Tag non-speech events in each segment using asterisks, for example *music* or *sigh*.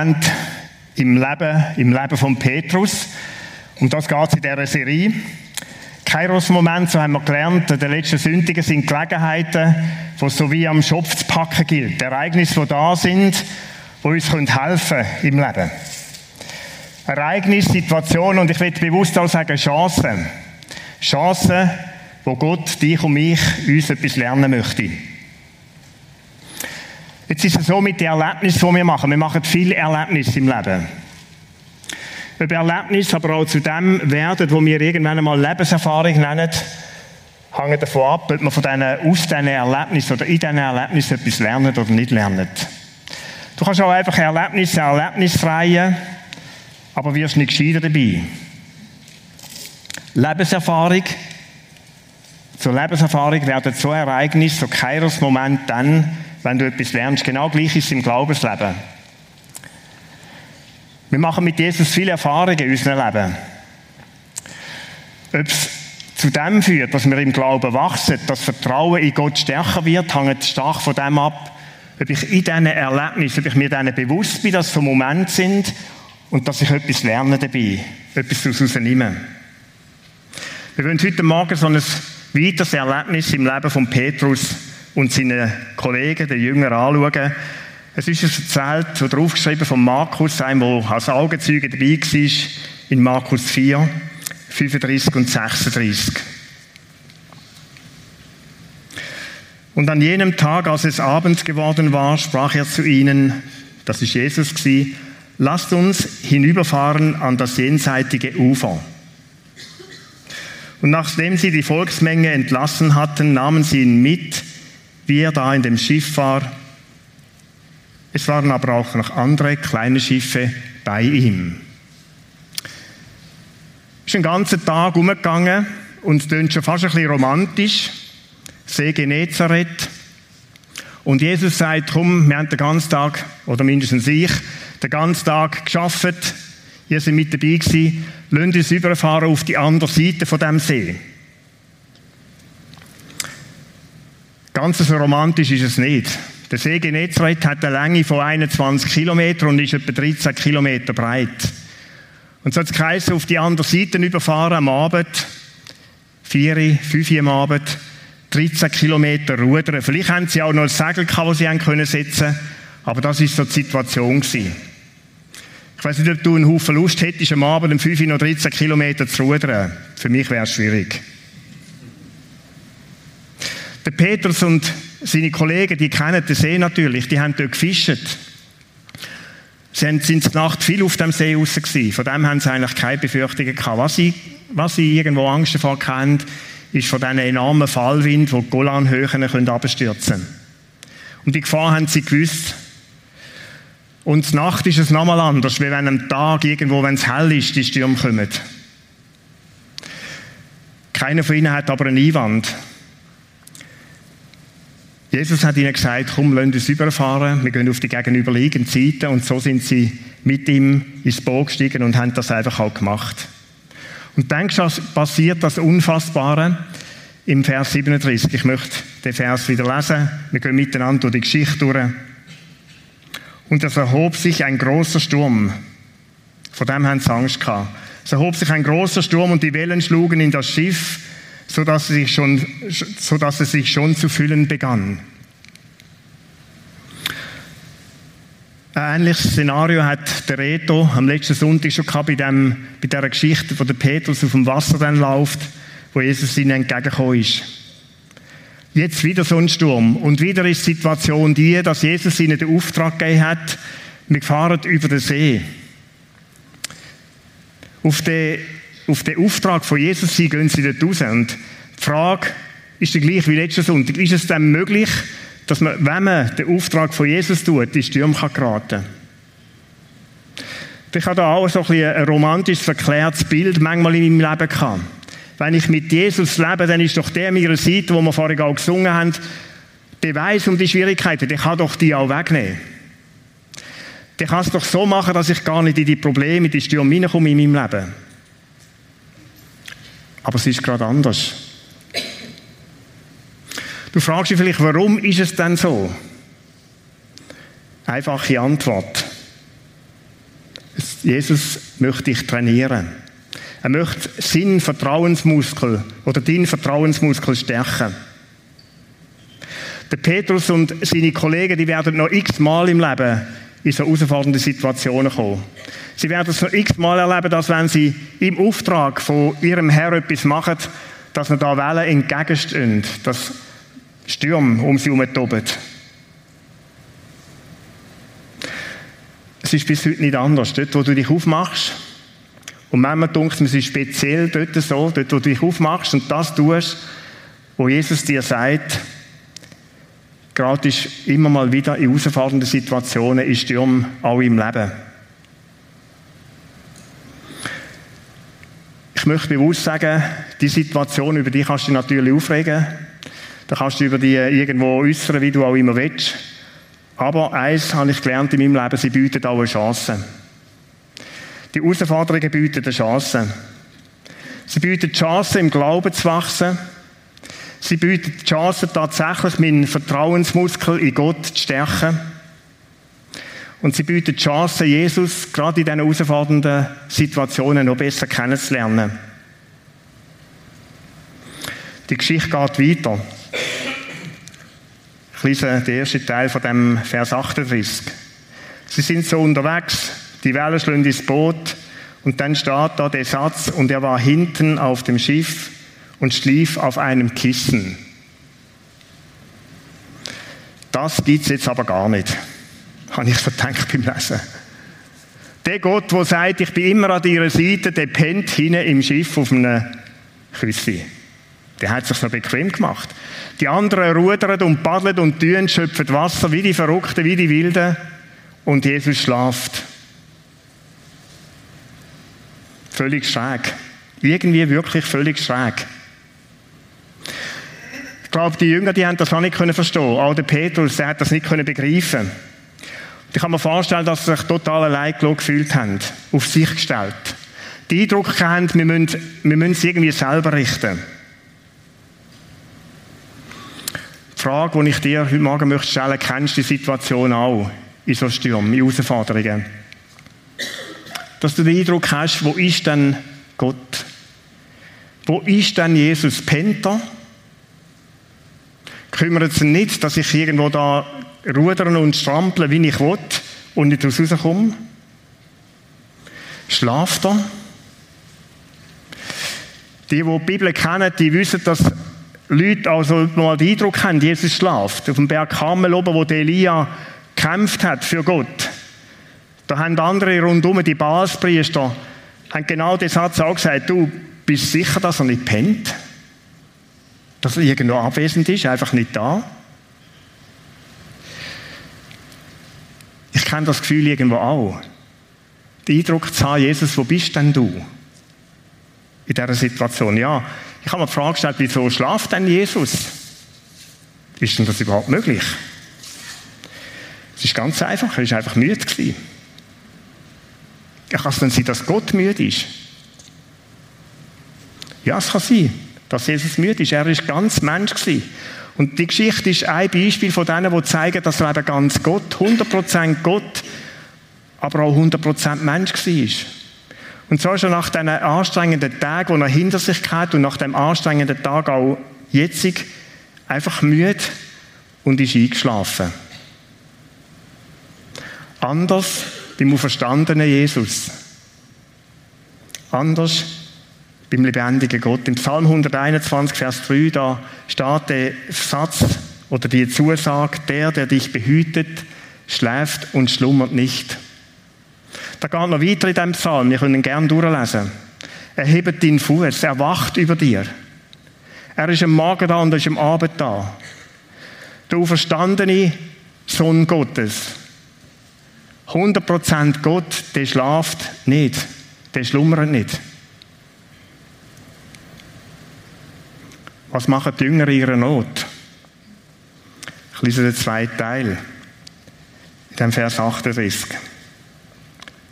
Kairos-Moment im Leben, im Leben von Petrus. Um das geht es in dieser Serie. Kairos-Moment, so haben wir gelernt, der letzten Sündigen sind Gelegenheiten, es so wie am Schopf zu packen gilt. Ereignisse, die da sind, die uns helfen können im Leben. Ereignisse, Situationen und ich will bewusst auch sagen Chancen. Chancen, wo Gott dich und mich uns etwas lernen möchte. Jetzt ist es so mit den Erlebnissen, die wir machen. Wir machen viele Erlebnisse im Leben. Ob Erlebnisse aber auch zu dem werden, wo wir irgendwann einmal Lebenserfahrung nennen, hängt davon ab, ob man von diesen, aus diesen Erlebnissen oder in diesen Erlebnissen etwas lernt oder nicht lernt. Du kannst auch einfach Erlebnisse erlebnisfreien, aber wirst nicht gescheiter dabei. Lebenserfahrung, zur Lebenserfahrung werden so Ereignisse, so Kairos-Moment dann, wenn du etwas lernst. Genau gleich ist es im Glaubensleben. Wir machen mit Jesus viele Erfahrungen in unserem Leben. Ob es zu dem führt, dass wir im Glauben wachsen, dass Vertrauen in Gott stärker wird, hängt stark von dem ab, ob ich in diesen Erlebnissen, ob ich mir denen bewusst bin, dass es so Momente sind und dass ich etwas lerne dabei, etwas daraus nehme. Wir wollen heute Morgen so ein weiteres Erlebnis im Leben von Petrus und seinen Kollegen, den Jüngern, anschauen. Es ist erzählt, so draufgeschrieben von Markus, einem, der als Augenzeuge dabei war, in Markus 4, 35 und 36. Und an jenem Tag, als es Abend geworden war, sprach er zu ihnen, das ist Jesus gewesen, lasst uns hinüberfahren an das jenseitige Ufer. Und nachdem sie die Volksmenge entlassen hatten, nahmen sie ihn mit, wie er da in dem Schiff war. Es waren aber auch noch andere kleine Schiffe bei ihm. Ist ein ganzer Tag umgegangen und es klingt schon fast ein bisschen romantisch. See Genezareth. Und Jesus sagt, komm, wir haben den ganzen Tag, oder mindestens ich, den ganzen Tag geschafft. Ihr seid mit dabei gewesen. Lasst uns überfahren auf die andere Seite von dem See. Ganz so romantisch ist es nicht. Der See Genezareth hat eine Länge von 21 Kilometern und ist etwa 13 Kilometer breit. Und so hat es auf die andere Seite überfahren am Abend, vier, fünf am Abend, 13 Kilometer rudern. Vielleicht haben sie auch noch ein Segel gehabt, das sie haben können setzen aber das ist so die Situation gewesen. Ich weiß nicht, ob du einen Haufen Lust hättest, am Abend um 5 noch 13 Kilometer zu rudern. Für mich wäre es schwierig. Der Petrus und seine Kollegen, die kennen den See natürlich, die haben dort gefischt. Sie sind in der Nacht viel auf dem See raus gewesen. Von dem haben sie eigentlich keine Befürchtungen gehabt. Was sie, was sie irgendwo Angst davor kennen, ist von diesen enormen Fallwind, die die Golanhöhen abstürzen können. Und die Gefahr haben sie gewusst. Und Nacht ist es nochmal anders, wie wenn am Tag irgendwo, wenn es hell ist, die Stürme kommen. Keiner von ihnen hat aber einen Einwand. Jesus hat ihnen gesagt, komm, lasst uns überfahren, wir gehen auf die gegenüberliegende Seite und so sind sie mit ihm ins Boot gestiegen und haben das einfach auch gemacht. Und dann passiert das Unfassbare im Vers 37. Ich möchte den Vers wieder lesen. Wir gehen miteinander durch die Geschichte durch. Und es erhob sich ein großer Sturm. Vor dem haben sie Angst gehabt. Es erhob sich ein großer Sturm und die Wellen schlugen in das Schiff so dass es sich schon, so dass es sich schon zu füllen begann. Ein ähnliches Szenario hat der Reto am letzten Sonntag schon gehabt bei, dem, bei dieser Geschichte, wo der Petrus auf dem Wasser dann läuft, wo Jesus ihnen entgegengekommen ist. Jetzt wieder so ein Sturm. Und wieder ist die Situation die, dass Jesus ihnen den Auftrag gegeben hat, wir fahren über den See. Auf den auf den Auftrag von Jesus hin, gehen sie dort raus. Und die Frage ist die gleiche wie letzten Sonntag. Ist es denn möglich, dass man, wenn man den Auftrag von Jesus tut, in Stürme kann geraten Ich habe da auch so ein, bisschen ein romantisches, verklärtes Bild manchmal in meinem Leben gehabt. Wenn ich mit Jesus lebe, dann ist doch der meiner Seite, wo wir vorhin auch gesungen haben, der weiß um die Schwierigkeiten, der kann doch die auch wegnehmen. Der kann es doch so machen, dass ich gar nicht in die Probleme, in die Stürme hineinkomme in meinem Leben. Aber es ist gerade anders. Du fragst dich vielleicht, warum ist es denn so? Einfache Antwort. Jesus möchte dich trainieren. Er möchte seinen Vertrauensmuskel oder deinen Vertrauensmuskel stärken. Der Petrus und seine Kollegen, die werden noch x-mal im Leben in so herausfordernde Situationen kommen. Sie werden es noch x-mal erleben, dass wenn sie im Auftrag von ihrem Herr etwas machen, dass ihnen da Wellen entgegenstehen, dass Stürme um sie herum toben. Es ist bis heute nicht anders. Dort, wo du dich aufmachst, und manchmal denkt es ist speziell dort so, dort, wo du dich aufmachst und das tust, wo Jesus dir sagt, gerade ist immer mal wieder in herausfordernden Situationen, in Stürmen, auch im Leben. Ich möchte bewusst sagen, die Situation, über die kannst du dich natürlich aufregen. Da kannst du über die irgendwo äußern, wie du auch immer willst. Aber eins habe ich gelernt in meinem Leben, sie bieten auch eine Chance. Die Herausforderungen bieten eine Chance. Sie bieten die Chance, im Glauben zu wachsen. Sie bieten die Chance, tatsächlich meinen Vertrauensmuskel in Gott zu stärken. Und sie bieten die Chance, Jesus gerade in diesen herausfordernden Situationen noch besser kennenzulernen. Die Geschichte geht weiter. Ich lese den ersten Teil von dem Vers 38. Sie sind so unterwegs, die Wellen schlagen ins Boot und dann steht da der Satz, und er war hinten auf dem Schiff und schlief auf einem Kissen. Das gibt es jetzt aber gar nicht, habe ich so gedacht beim Lesen. Der Gott, der sagt, ich bin immer an deiner Seite, der pennt hinten im Schiff auf einem Küssi. Der hat sich noch bequem gemacht. Die anderen rudern und paddeln und tun, schöpfen Wasser wie die Verrückten, wie die Wilden. Und Jesus schlaft. Völlig schräg. Irgendwie wirklich völlig schräg. Ich glaube, die Jünger, die haben das auch nicht verstehen. Auch der Petrus, der hat das nicht begreifen. Und ich kann mir vorstellen, dass sie sich total allein gefühlt haben, auf sich gestellt. Die Eindruck haben, wir müssen, wir müssen es irgendwie selber richten. Die Frage, die ich dir heute Morgen möchte stellen, kennst du die Situation auch in so Stürmen, in Herausforderungen? Dass du den Eindruck hast, wo ist denn Gott? Wo ist denn Jesus? Penta? Kümmert es nicht, dass ich irgendwo da rudern und strampeln, wie ich will und nicht rauskomme? Schlaft er? Die, die die Bibel kennen, die wissen, dass Leute also mal den Eindruck haben, Jesus schlaft. Auf dem Berg Kamel oben, wo Elia gekämpft hat für Gott. Da haben andere rundum, die Baalspriester, haben genau den Satz auch gesagt, du bist sicher, dass er nicht pennt? Dass er irgendwo abwesend ist, einfach nicht da? Ich kenne das Gefühl irgendwo auch. Der Eindruck zu haben, Jesus, wo bist denn du? In dieser Situation, ja. Ich habe mir die Frage gestellt, wieso schlaft denn Jesus? Ist denn das überhaupt möglich? Es ist ganz einfach, er ist einfach müde gewesen. Kann es denn sein, dass Gott müde ist? Ja, es kann sein, dass Jesus müde ist. Er ist ganz Mensch. Und die Geschichte ist ein Beispiel von denen, die zeigen, dass er eben ganz Gott, 100% Gott, aber auch 100% Mensch war. Und so ist er nach diesen anstrengenden Tagen, die er hinter sich hat und nach dem anstrengenden Tag auch jetzt einfach müde und ist eingeschlafen. Anders beim auferstandenen Jesus. Anders beim lebendigen Gott. Im Psalm 121, Vers 3, da steht der Satz oder die Zusage, der, der dich behütet, schläft und schlummert nicht. Da geht noch weiter in diesem Psalm, wir können ihn gerne durchlesen. Er hebt deinen Fuß, er wacht über dir. Er ist am Morgen da und er ist am Abend da. Der auferstandene Sohn Gottes. 100% Gott, der schlaft nicht, der schlummert nicht. Was machen die Jünger in ihrer Not? Ich lese den zweiten Teil, in dem Vers 38.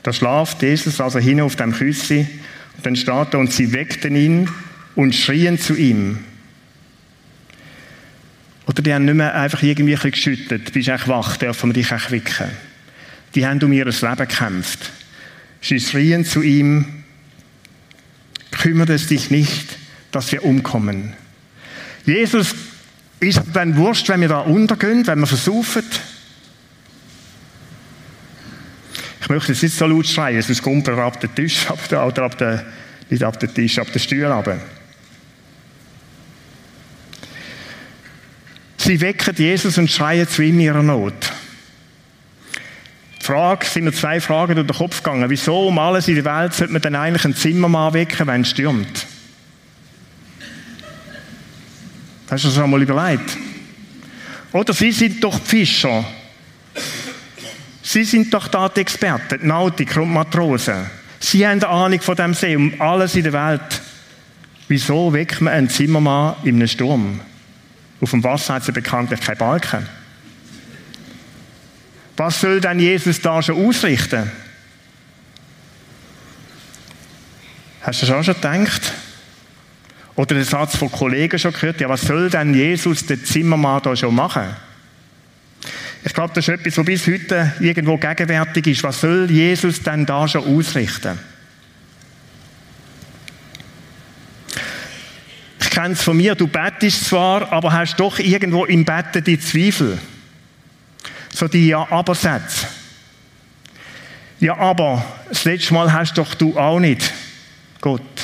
Da schlaft Jesus also hin auf dem Küssi und dann steht er und sie weckten ihn und schrien zu ihm. Oder die haben nicht mehr einfach irgendwie ein geschüttet, bist echt wach, dürfen wir dich auch wecken. Die haben um ihr Leben gekämpft. Sie schrien zu ihm, kümmert es dich nicht, dass wir umkommen. Jesus ist dann wurscht, wenn wir da untergehen, wenn wir versaufen. Ich möchte jetzt nicht so laut schreien, sonst kommt er ab den Tisch, *laughs* oder ab den, nicht ab den Tisch, ab den Stuhl runter. Sie wecken Jesus und schreien zu ihm ihrer Not. Die Frage, sind mir zwei Fragen durch den Kopf gegangen. Wieso um alles in der Welt sollte man dann eigentlich einen Zimmermann wecken, wenn es stürmt? Hast du das schon mal überlegt? Oder sie sind doch Fischer. Sie sind doch da die Experten, die Nautiker und Matrosen. Sie haben eine Ahnung von dem See, um alles in der Welt. Wieso weckt man einen Zimmermann in einem Sturm? Auf dem Wasser hat es bekanntlich keine Balken. Was soll denn Jesus da schon ausrichten? Hast du das auch schon gedacht? Oder den Satz von Kollegen schon gehört, ja, was soll denn Jesus, der Zimmermann, da schon machen? Ich glaube, das ist etwas, was bis heute irgendwo gegenwärtig ist. Was soll Jesus denn da schon ausrichten? Ich kenne es von mir, du bettest zwar, aber hast doch irgendwo im Betten die Zweifel. So die Ja-Aber-Sätze. Ja, aber das letzte Mal hast doch du auch nicht Gott.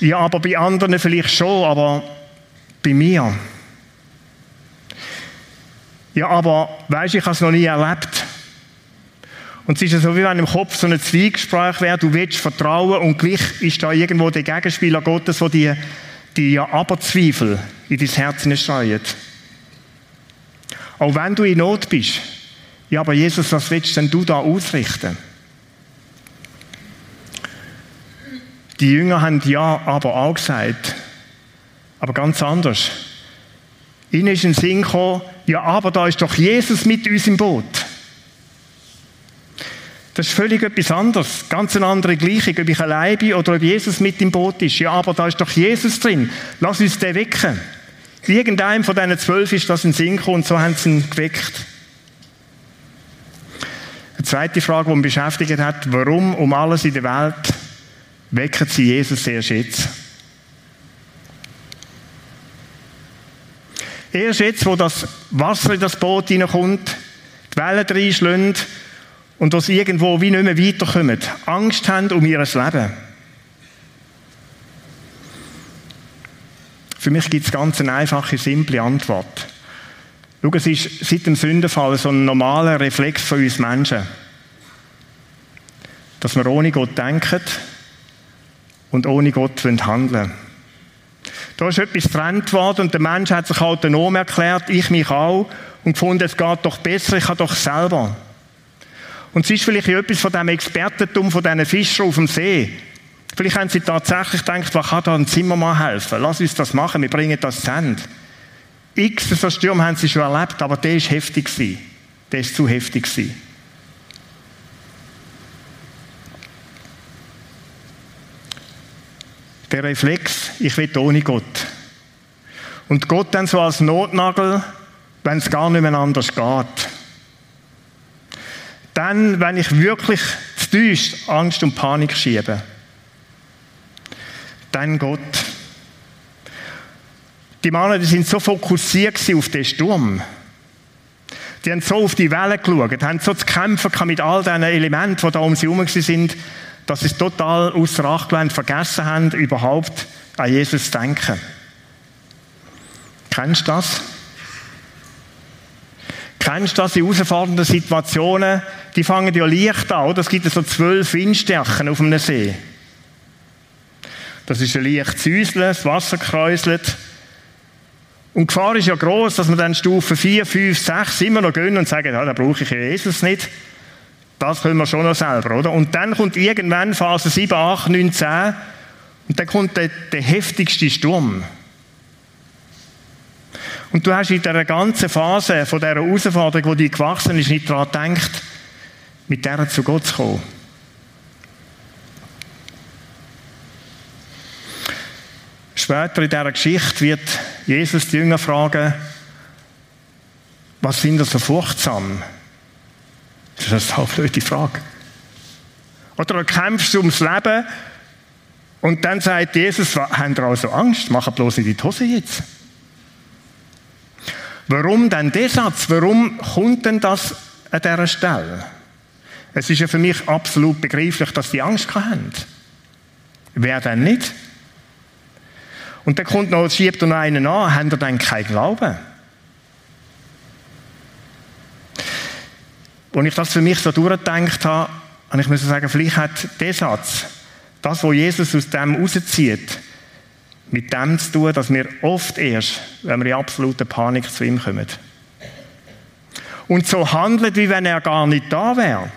Ja, aber bei anderen vielleicht schon, aber bei mir. Ja, aber weißt ich habe es noch nie erlebt. Und es ist ja so, wie wenn im Kopf so ein Zwiegespräch wäre, du willst vertrauen und gleich ist da irgendwo der Gegenspieler Gottes, der die, die ja Aberzweifel in dein Herz hineinstreut. Auch wenn du in Not bist. Ja, aber Jesus, was willst denn du da ausrichten? Die Jünger haben ja aber auch gesagt, aber ganz anders. Ihnen ist ein Sinn gekommen, ja, aber da ist doch Jesus mit uns im Boot. Das ist völlig etwas anderes. Ganz eine andere Gleichung, ob ich allein bin oder ob Jesus mit im Boot ist. Ja, aber da ist doch Jesus drin. Lass uns den wecken. Irgendeinem von diesen zwölf ist das ein Sinn gekommen und so haben sie ihn geweckt. Eine zweite Frage, die mich beschäftigt hat, warum um alles in der Welt wecken sie Jesus erst jetzt? Erst jetzt, wo das Wasser in das Boot hineinkommt, die Wellen reinschlagen und sie irgendwo wie nicht mehr weiterkommen, Angst haben um ihr Leben. Für mich gibt es ganz eine einfache, simple Antwort. Schau, es ist seit dem Sündenfall so ein normaler Reflex von uns Menschen, dass wir ohne Gott denken und ohne Gott handeln Da ist etwas getrennt worden und der Mensch hat sich autonom erklärt, ich mich auch, und gefunden, es geht doch besser, ich kann doch selber. Und es ist vielleicht etwas von dem Expertentum von diesen Fischern auf dem See. Vielleicht haben sie tatsächlich gedacht, was kann da ein Zimmermann helfen? Lass uns das machen, wir bringen das zu Ende. X so Sturm haben sie schon erlebt, aber der ist heftig gewesen. Der ist zu heftig gewesen. Der Reflex, ich will ohne Gott. Und Gott dann so als Notnagel, wenn es gar nicht mehr anders geht. Dann, wenn ich wirklich tief Angst und Panik schiebe. Dann Gott. Die Männer, die sind so fokussiert auf den Sturm. Die haben so auf die Wellen geschaut, haben so zu kämpfen mit all diesen Elementen, die da um sie herum sind, dass sie es total außer Acht gelassen, vergessen haben, überhaupt an Jesus zu denken. Kennst du das? Kennst du das in herausfordernden Situationen? Die fangen ja leicht an, oder? Es gibt so zwölf Windstärken auf einem See. Das ist ein leicht Säuseln, das Wasser kräuselt. Und die Gefahr ist ja groß, dass wir dann Stufe 4, 5, 6 immer noch gehen und sagen, ja, da brauche ich Jesus nicht. Das können wir schon noch selber, oder? Und dann kommt irgendwann Phase 7, 8, 9, 10 und dann kommt der, der heftigste Sturm. Und du hast in dieser ganzen Phase von dieser Herausforderung, die gewachsen ist, nicht daran gedacht, mit der zu Gott zu kommen. Später in dieser Geschichte wird Jesus die Jünger fragen, was sind das so furchtsam? Das ist eine blöde Frage. Oder du kämpfst ums Leben und dann sagt Jesus, haben ihr also Angst? Macht bloß in die Hose jetzt. Warum denn der Satz? Warum kommt denn das an dieser Stelle? Es ist ja für mich absolut begreiflich, dass die Angst haben. Wer denn nicht? Und dann kommt noch, schiebt noch einen an, haben ihr dann keinen Glauben? Als ich das für mich so durchgedacht habe, habe ich sagen, vielleicht hat der Satz, das, was Jesus aus dem rauszieht, mit dem zu tun, dass wir oft erst, wenn wir in absoluter Panik zu ihm kommen. Und so handelt, wie wenn er gar nicht da wäre.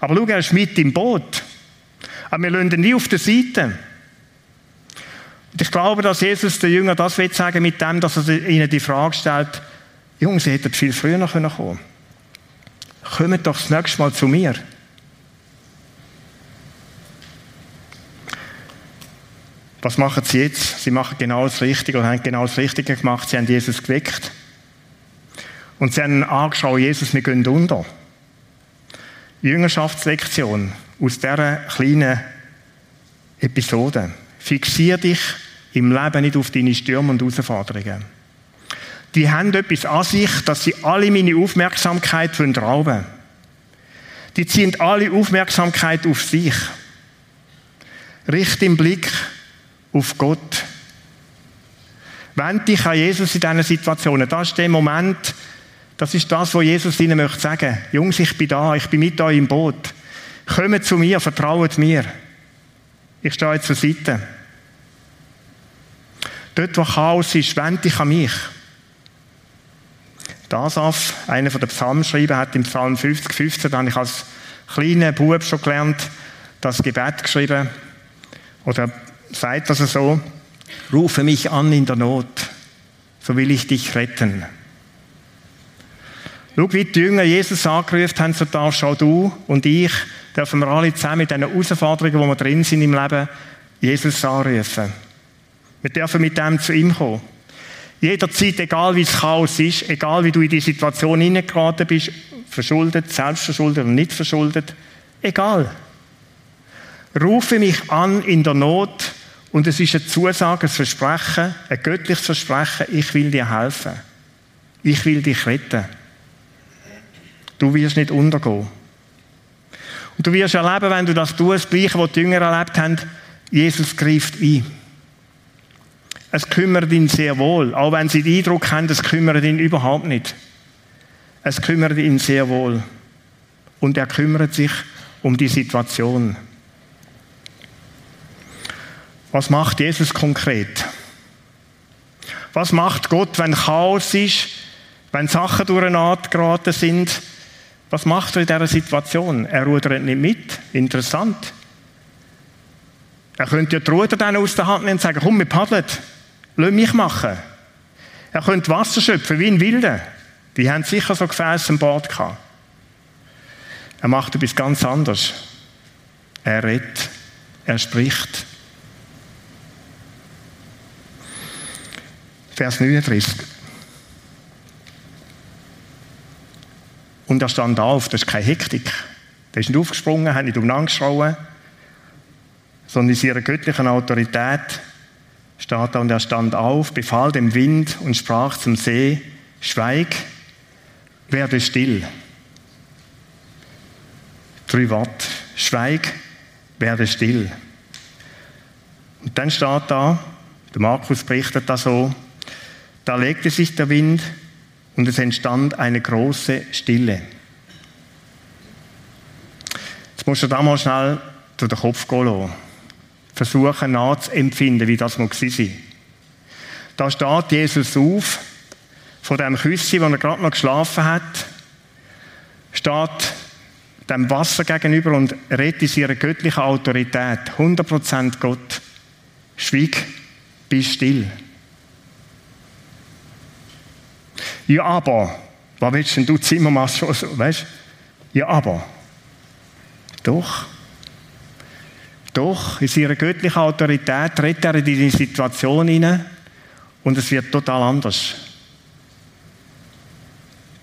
Aber schau, er ist mit im Boot. Aber wir lassen ihn nie auf der Seite. Und ich glaube, dass Jesus den Jüngern das will sagen mit dem, dass er ihnen die Frage stellt, Jungs, sie hätten viel früher noch kommen können. Kommt doch das nächste Mal zu mir. Was machen sie jetzt? Sie machen genau das Richtige und haben genau das Richtige gemacht. Sie haben Jesus geweckt. Und sie haben angeschaut, Jesus, wir gehen unter. Jüngerschaftslektion aus dieser kleinen Episode. Fixier dich im Leben nicht auf deine Stürme und Herausforderungen. Die haben etwas an sich, dass sie alle meine Aufmerksamkeit rauben wollen. Die ziehen alle Aufmerksamkeit auf sich. Richt den Blick auf Gott. Wend dich an Jesus in diesen Situationen. Das ist der Moment, das ist das, was Jesus ihnen möchte sagen. Jungs, ich bin da, ich bin mit euch im Boot. Kommt zu mir, vertraut mir. Ich stehe zur Seite. Dort, wo Chaos ist, wend dich an mich. Dasaf, einer der Psalmschreiber, hat im Psalm 50, 15, da habe ich als kleiner Bub schon gelernt, das Gebet geschrieben. Oder sagt das so, rufe mich an in der Not, so will ich dich retten. Schau, wie die Jünger Jesus angerufen haben, so darfst auch du und ich, dürfen wir alle zusammen mit diesen Herausforderungen, wo wir drin sind im Leben, Jesus anrufen. Wir dürfen mit dem zu ihm kommen. Jederzeit, egal wie das Chaos ist, egal wie du in die Situation hineingeraten bist, verschuldet, selbstverschuldet oder nicht verschuldet, egal. Rufe mich an in der Not und es ist eine Zusage, ein Versprechen, ein göttliches Versprechen, ich will dir helfen. Ich will dich retten. Du wirst nicht untergehen. Und du wirst erleben, wenn du das tust, das Gleiche, was die Jünger erlebt haben, Jesus greift ein. Es kümmert ihn sehr wohl, auch wenn sie den Eindruck haben, es kümmert ihn überhaupt nicht. Es kümmert ihn sehr wohl. Und er kümmert sich um die Situation. Was macht Jesus konkret? Was macht Gott, wenn Chaos ist, wenn Sachen durcheinander geraten sind? Was macht er in dieser Situation? Er rudert nicht mit. Interessant. Er könnte ja die Ruder dann aus der Hand nehmen und sagen, komm, wir paddeln. Lass mich machen. Er könnte Wasser schöpfen, wie ein Wilder. Die haben sicher so Gefäße am Bord gehabt. Er macht etwas ganz anderes. Er redet. Er spricht. Vers 39. Und er stand auf, das ist keine Hektik. Er ist nicht aufgesprungen, hat nicht umeinander geschrauen, sondern in seiner göttlichen Autorität steht da, und er stand auf, befahl dem Wind und sprach zum See, schweig, werde still. Drei Worte, schweig, werde still. Und dann steht da, der Markus berichtet da so, da legte sich der Wind und es entstand eine große Stille. Jetzt musst du da mal schnell durch den Kopf gehen lassen. Versuchen nachzuempfinden, wie das mal war. Da steht Jesus auf, von dem Küssi, wo er gerade noch geschlafen hat, steht dem Wasser gegenüber und redet in seiner göttlichen Autorität. 100% Gott. Schweig, bist still. Ja, aber, was willst denn du Zimmermann schon so, weißt Ja, aber. Doch. Doch, in seiner göttlichen Autorität tritt er in die Situation hinein und es wird total anders.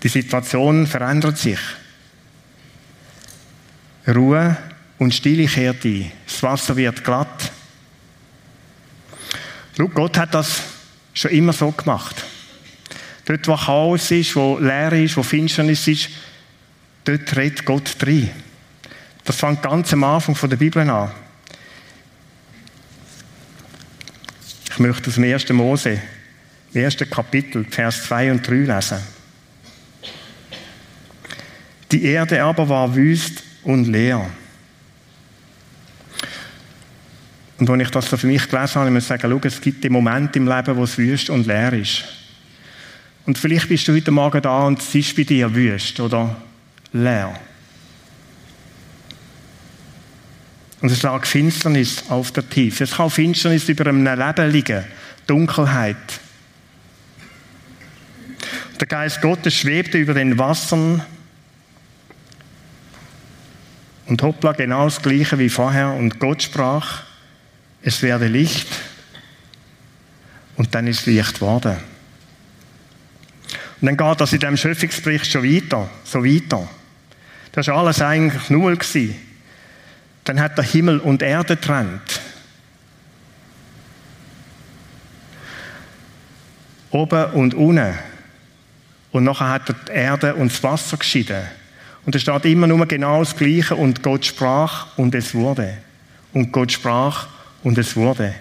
Die Situation verändert sich. Ruhe und Stille kehrt ein. Das Wasser wird glatt. Schau, Gott hat das schon immer so gemacht. Dort, wo Chaos ist, wo Leere ist, wo Finsternis ist, dort redet Gott drin. Das fängt ganz am Anfang der Bibel an. Ich möchte aus dem 1. Mose, im ersten Kapitel, Vers 2 und 3 lesen. Die Erde aber war wüst und leer. Und als ich das so für mich gelesen habe, muss ich sagen, schau, es gibt den Moment im Leben, wo es wüst und leer ist. Und vielleicht bist du heute Morgen da und es ist bei dir wüst oder leer. Und es lag Finsternis auf der Tiefe. Es kann Finsternis über einem Leben liegen, Dunkelheit. Der Geist Gottes schwebte über den Wassern und hoppla, genau das Gleiche wie vorher. Und Gott sprach, es werde Licht. Und dann ist Licht geworden. Und dann geht das in diesem Schöpfungsbericht schon weiter, so weiter. Das war alles eigentlich null. Gewesen. Dann hat der Himmel und Erde trennt. Oben und unten. Und nachher hat er die Erde und das Wasser geschieden. Und es steht immer nur genau das Gleiche. Und Gott sprach und es wurde. Und Gott sprach und es wurde.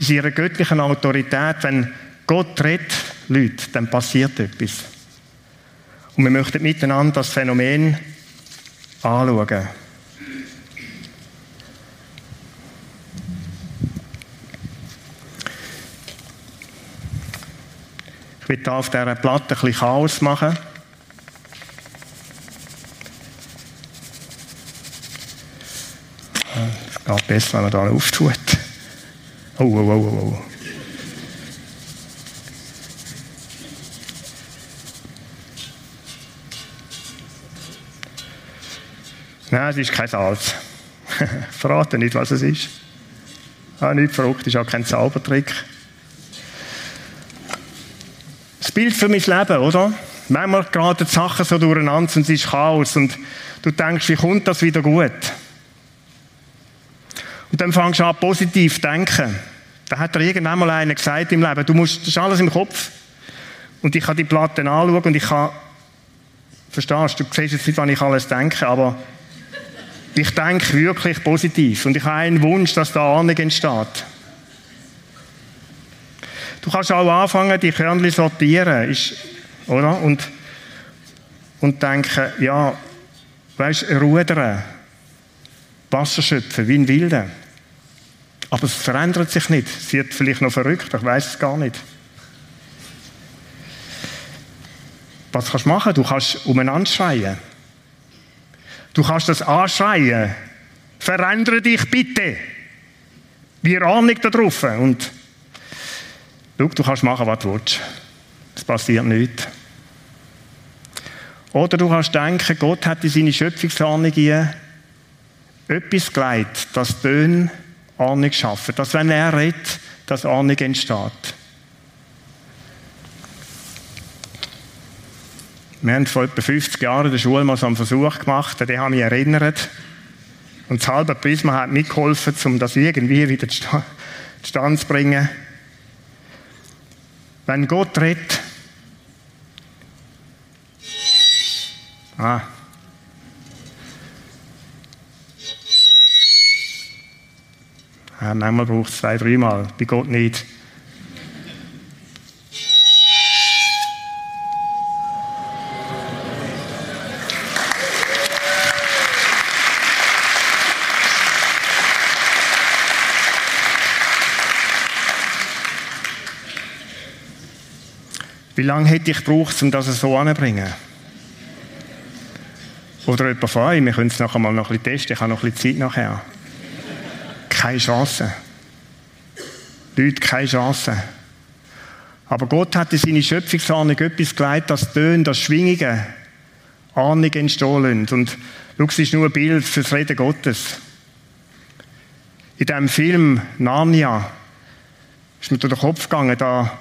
In ihrer göttlichen Autorität, wenn Gott redet, Leute, dann passiert etwas. Und wir möchten miteinander das Phänomen anschauen. Ich will hier auf dieser Platte ein bisschen Chaos machen. Es geht besser, wenn man da auftut. Oh, oh, oh, oh, oh. Nein, es ist kein Salz. *laughs* Verrate nicht, was es ist. Ah, nicht verrückt, ist auch kein Zaubertrick. Das Bild für mein Leben, oder? Manchmal geraten die Sachen so durcheinander und es ist Chaos und du denkst, wie kommt das wieder gut? Und dann fängst du an, positiv zu denken. Da hat dir irgendwann mal einer gesagt im Leben, du musst, das ist alles im Kopf. Und ich kann die Platten anschauen und ich kann, verstehst du, du siehst jetzt nicht, wann ich alles denke, aber ich denke wirklich positiv. Und ich habe einen Wunsch, dass da Ahnung entsteht. Du kannst auch anfangen, die Körnchen sortieren, ist, oder? Und, und denken, ja, weißt du, rudern, Wasser schöpfen, wie ein Wilder. Aber es verändert sich nicht. Es wird vielleicht noch verrückt, ich weiß es gar nicht. Was kannst du machen? Du kannst umeinander schreien. Du kannst das anschreien. Verändere dich bitte. Wir Ahnung da drauf. Und schau, du kannst machen, was du willst. Es passiert nichts. Oder du kannst denken, Gott hat in seine Schöpfungsahnung etwas geleitet, das Töne Ahnung schaffen. Dass, wenn er redet, dass Ahnung entsteht. Wir haben vor etwa 50 Jahren in der Schule mal so einen Versuch gemacht, den habe ich mich erinnert. Und das halbe Prisma hat mitgeholfen, um das irgendwie wieder zustande zu bringen. Wenn Gott redet, ah, Ja, manchmal braucht es zwei, dreimal, bei Gott nicht. Wie lange hätte ich gebraucht, um das so anzubringen? Oder jemand von euch, wir können es nachher mal noch ein bisschen testen, ich habe noch ein bisschen Zeit nachher keine Chance. Leute, keine Chance. Aber Gott hat in seine Schöpfungsahnung etwas geleitet, das Tönen, das Schwingungen, Ahnung entstehen. Und schau, es ist nur ein Bild für das Reden Gottes. In diesem Film Narnia ist mir durch den Kopf gegangen, da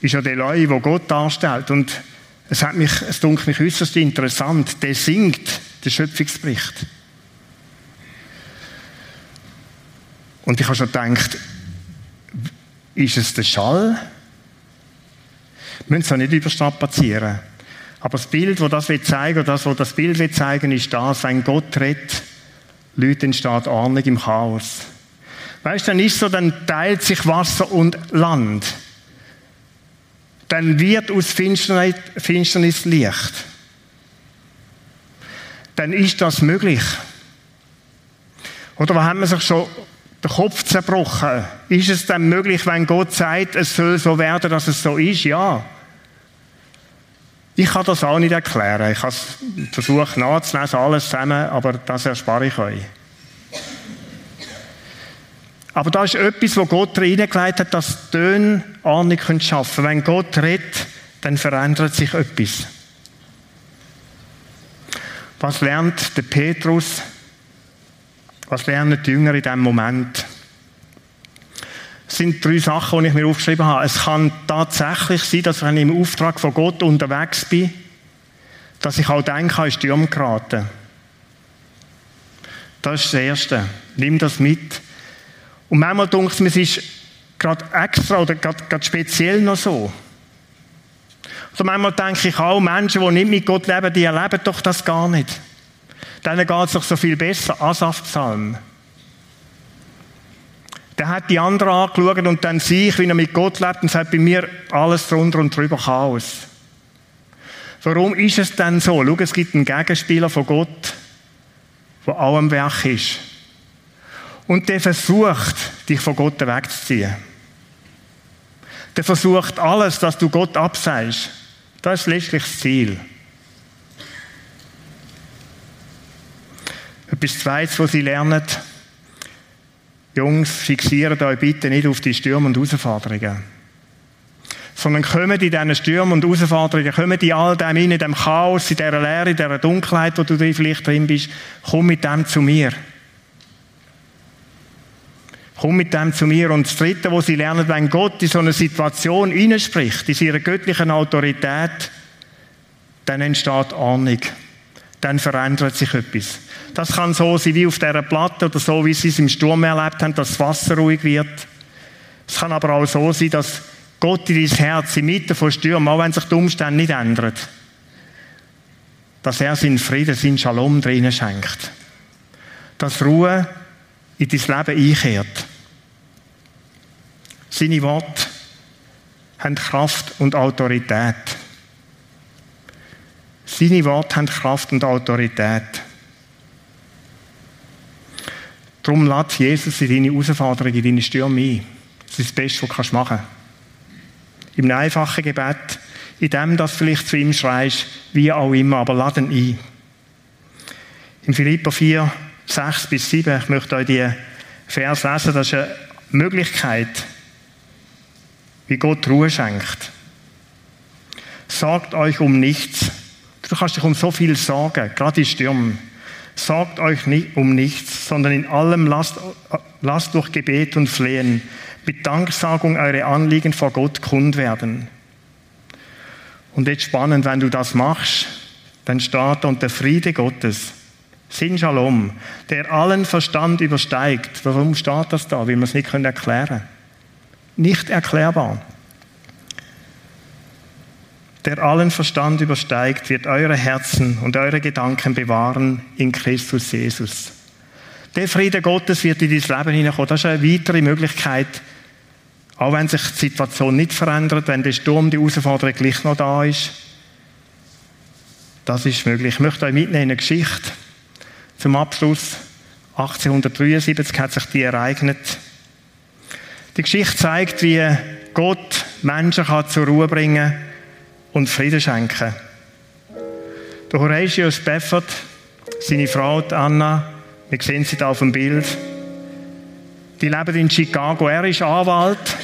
ist ja der Leu, wo Gott darstellt. Und es hat mich, es dunkelt mich äußerst interessant. Der singt den Schöpfungsbericht. Und ich habe schon gedacht, ist es der Schall? Wir müssen es auch nicht überstrapazieren. Aber das Bild, das das zeigen oder das, was das Bild will zeigen, ist das, wenn Gott redet, Leute entsteht Ahnung im Chaos. Weißt du, dann ist so, dann teilt sich Wasser und Land. Dann wird aus Finsternis, Finsternis Licht. Dann ist das möglich. Oder haben wir sich schon den Kopf zerbrochen? Ist es dann möglich, wenn Gott sagt, es soll so werden, dass es so ist? Ja. Ich kann das auch nicht erklären. Ich habe versucht nachzulesen, alles zusammen, aber das erspare ich euch. Aber da ist etwas, wo Gott reingelegt hat, dass Töne Ahnung schaffen können. Wenn Gott redet, dann verändert sich etwas. Was lernt der Petrus? Was lernen die Jünger in diesem Moment? Es sind drei Sachen, die ich mir aufgeschrieben habe. Es kann tatsächlich sein, dass wenn ich im Auftrag von Gott unterwegs bin, dass ich auch denke, in Sturm geraten. Das ist das Erste. Nimm das mit. Und manchmal denke ich mir, es ist gerade extra oder gerade, gerade speziell noch so. Oder manchmal denke ich auch, Menschen, die nicht mit Gott leben, die erleben doch das gar nicht. Denen geht es doch so viel besser. Asaf-Psalm. Der hat die anderen angeschaut und dann sehe ich, wie er mit Gott lebt und sagt, bei mir alles drunter und drüber Chaos. Warum ist es denn so? Schau, es gibt einen Gegenspieler von Gott, der am Werk ist. Und der versucht, dich von Gott wegzuziehen. Der versucht alles, dass du Gott abseist. Das ist letztlich das Ziel. Etwas Zweites, was sie lernen, Jungs, fixiert euch bitte nicht auf die Stürme und Herausforderungen. Sondern kommt in diesen Stürmen und Herausforderungen, kommt in all dem in dem Chaos, in dieser Leere, in dieser Dunkelheit, wo du vielleicht drin bist, komm mit dem zu mir. Komm mit dem zu mir. Und das Dritte, was sie lernen, wenn Gott in so eine Situation hineinspricht, in seiner göttlichen Autorität, dann entsteht Ahnung. Dann verändert sich etwas. Das kann so sein wie auf dieser Platte oder so, wie sie es im Sturm erlebt haben, dass das Wasser ruhig wird. Es kann aber auch so sein, dass Gott in dein Herz inmitten von Stürmen, auch wenn sich die Umstände nicht ändern, dass er seinen Frieden, seinen Shalom drinnen schenkt. Dass Ruhe in dein Leben einkehrt. Seine Worte haben Kraft und Autorität. Seine Worte haben Kraft und Autorität. Darum lädt Jesus in deine Herausforderung, in deine Stürme ein. Das ist das Beste, was du machen kannst. Im einfachen Gebet, in dem, dass du vielleicht zu ihm schreist, wie auch immer, aber lad ihn ein. In Philippa 4, 6 bis 7, ich möchte euch die Vers lesen, das ist eine Möglichkeit, wie Gott Ruhe schenkt. Sagt euch um nichts. Du kannst dich um so viel sorgen, gerade in Stürmen. Sagt euch nicht um nichts, sondern in allem lasst, lasst durch Gebet und Flehen mit Danksagung eure Anliegen vor Gott kund werden. Und jetzt spannend, wenn du das machst, dann steht und der Friede Gottes, Sin Shalom, der allen Verstand übersteigt. Warum steht das da? Weil wir es nicht erklären können. Nicht erklärbar. Der allen Verstand übersteigt, wird eure Herzen und eure Gedanken bewahren in Christus Jesus. Der Friede Gottes wird in dein Leben hineinkommen. Das ist eine weitere Möglichkeit, auch wenn sich die Situation nicht verändert, wenn der Sturm, die Herausforderung gleich noch da ist. Das ist möglich. Ich möchte euch mitnehmen in eine Geschichte. Zum Abschluss. 1873 hat sich die ereignet. Die Geschichte zeigt, wie Gott Menschen kann zur Ruhe bringen und Frieden schenken. Der Horatius Beffert, seine Frau Anna, wir sehen sie da auf dem Bild, die leben in Chicago. Er ist Anwalt,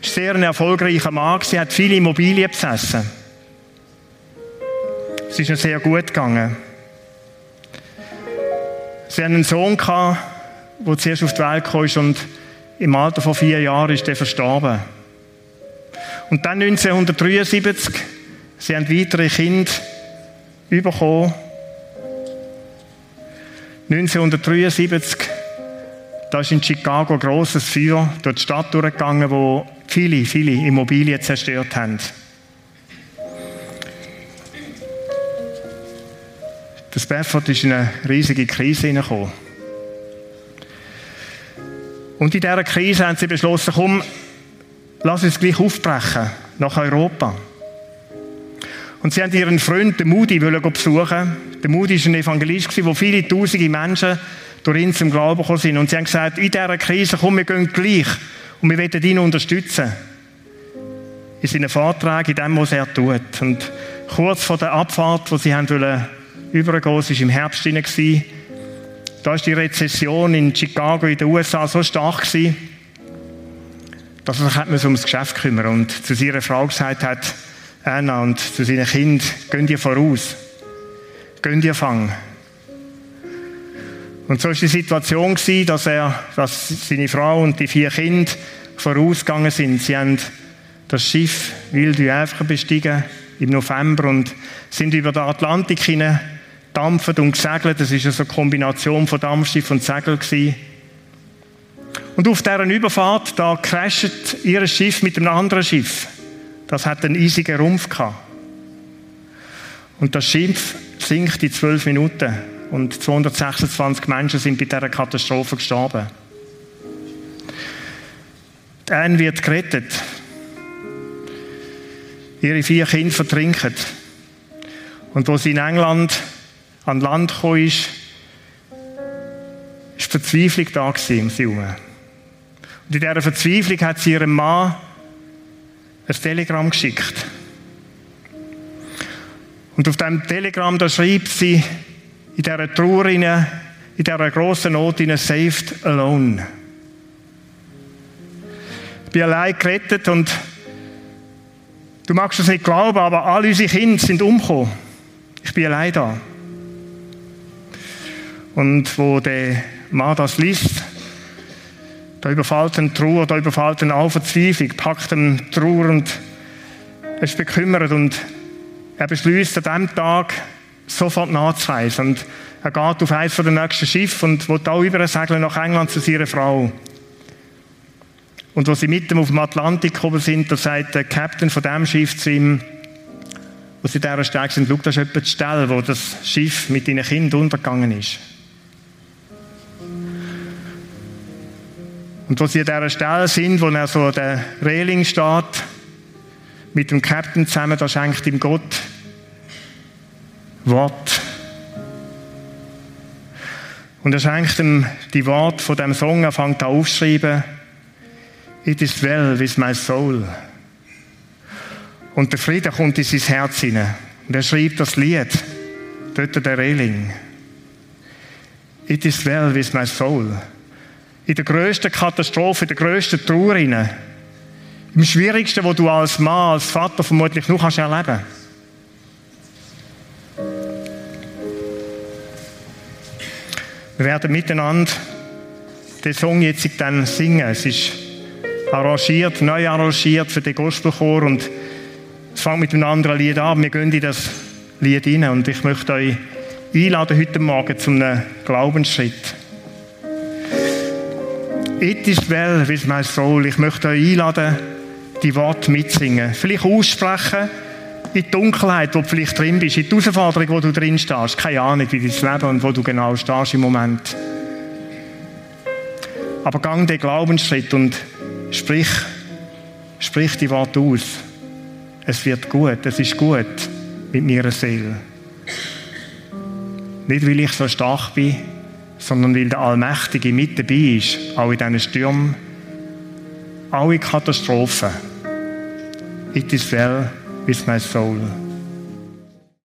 ist sehr ein erfolgreicher Mann, sie hat viele Immobilien besessen. Es ist ihm sehr gut gegangen. Sie hatten einen Sohn, der zuerst auf die Welt kam und im Alter von vier Jahren ist er verstorben. Und dann 1973, sie haben weitere Kinder bekommen. 1973 da ist in Chicago ein grosses Feuer durch die Stadt durchgegangen, wo viele, viele Immobilien zerstört haben. Das Bedford ist in eine riesige Krise hineingekommen. Und in dieser Krise haben sie beschlossen, komm, lass uns gleich aufbrechen nach Europa. Und sie haben ihren Freund, den Moody, besuchen. Der Moody war ein Evangelist, wo viele tausende Menschen durch ihn zum Glauben gekommen sind. Und sie haben gesagt, in dieser Krise, komm, wir gehen gleich. Und wir werden ihn unterstützen. In seinen Vorträgen, in dem, was er tut. Und kurz vor der Abfahrt, wo sie haben wollen, übergehen, es war im Herbst hinein, da war die Rezession in Chicago in den USA so stark gewesen, dass er sich ums Geschäft kümmern und zu seiner Frau gesagt hat, Anna und zu seinen Kindern, gehen ihr voraus. Gehen ihr fangen. Und so war die Situation, dass er, dass seine Frau und die vier Kinder vorausgegangen sind. Sie haben das Schiff Ville du bestiegen im November und sind über den Atlantik hinein dampft und gesegelt. Das ist eine Kombination von Dampfschiff und Segel. Und auf dieser Überfahrt, da crasht ihr Schiff mit einem anderen Schiff. Das hat einen eisigen Rumpf gehabt. Und das Schiff sinkt in zwölf Minuten. Und 226 Menschen sind bei dieser Katastrophe gestorben. Die Anne wird gerettet. Ihre vier Kinder vertrinken. Und wo sie in England an Land gekommen ist, ist Verzweiflung da gewesen um sie herum. Und in dieser Verzweiflung hat sie ihrem Mann ein Telegramm geschickt. Und auf diesem Telegramm, da schreibt sie in dieser Trauer, in dieser grossen Not, in saved alone. Ich bin allein gerettet und du magst es nicht glauben, aber alle unsere Kinder sind umgekommen. Ich bin allein da. Und wo der Mann das liest, da überfällt ihn Trauer, da überfällt ihn auch Verzweiflung, packt ihn Trauer und er ist bekümmert und er beschließt an diesem Tag sofort nachzureisen. Und er geht auf eines der nächsten Schiffe und will auch über segeln nach England zu seiner Frau. Und wo sie mitten auf dem Atlantik gekommen sind, da sagt der Captain von dem Schiff zu ihm, wo sie dieser Stelle sind, schau, das ist etwa die Stelle, wo das Schiff mit ihren Kindern untergegangen ist. Und wo sie an dieser Stelle sind, wo er so der Reling steht, mit dem Captain zusammen, da schenkt ihm Gott Wort. Und er schenkt ihm die Worte von dem Song, er fängt an aufzuschreiben. It is well with my soul. Und der Frieden kommt in sein Herz hinein. Und er schreibt das Lied, dort der Reling. It is well with my soul in der grössten Katastrophe, in der grössten Trauer hinein. Im Schwierigsten, wo du als Mann, als Vater vermutlich nur kannst erleben. Wir werden miteinander den Song jetzt dann singen. Es ist arrangiert, neu arrangiert für den Gospelchor und es fängt mit einem anderen Lied an. Wir gehen in das Lied hinein und ich möchte euch einladen heute Morgen zu einem Glaubensschritt. It is well with my soul. Ich möchte euch einladen, die Worte mitsingen. Vielleicht aussprechen in die Dunkelheit, wo du vielleicht drin bist, in die Herausforderung, wo du drin stehst. Keine Ahnung, wie dein Leben und wo du genau stehst im Moment. Aber gang den Glaubensschritt und sprich, sprich die Worte aus. Es wird gut, es ist gut mit meiner Seele. Nicht, weil ich so stark bin, sondern weil der Allmächtige mit dabei ist, auch in diesen Stürmen, auch in Katastrophen. It is well with my soul.